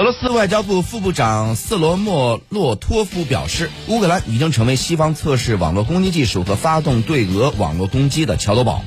俄罗斯外交部副部长斯罗莫洛托夫表示，乌克兰已经成为西方测试网络攻击技术和发动对俄网络攻击的桥头堡。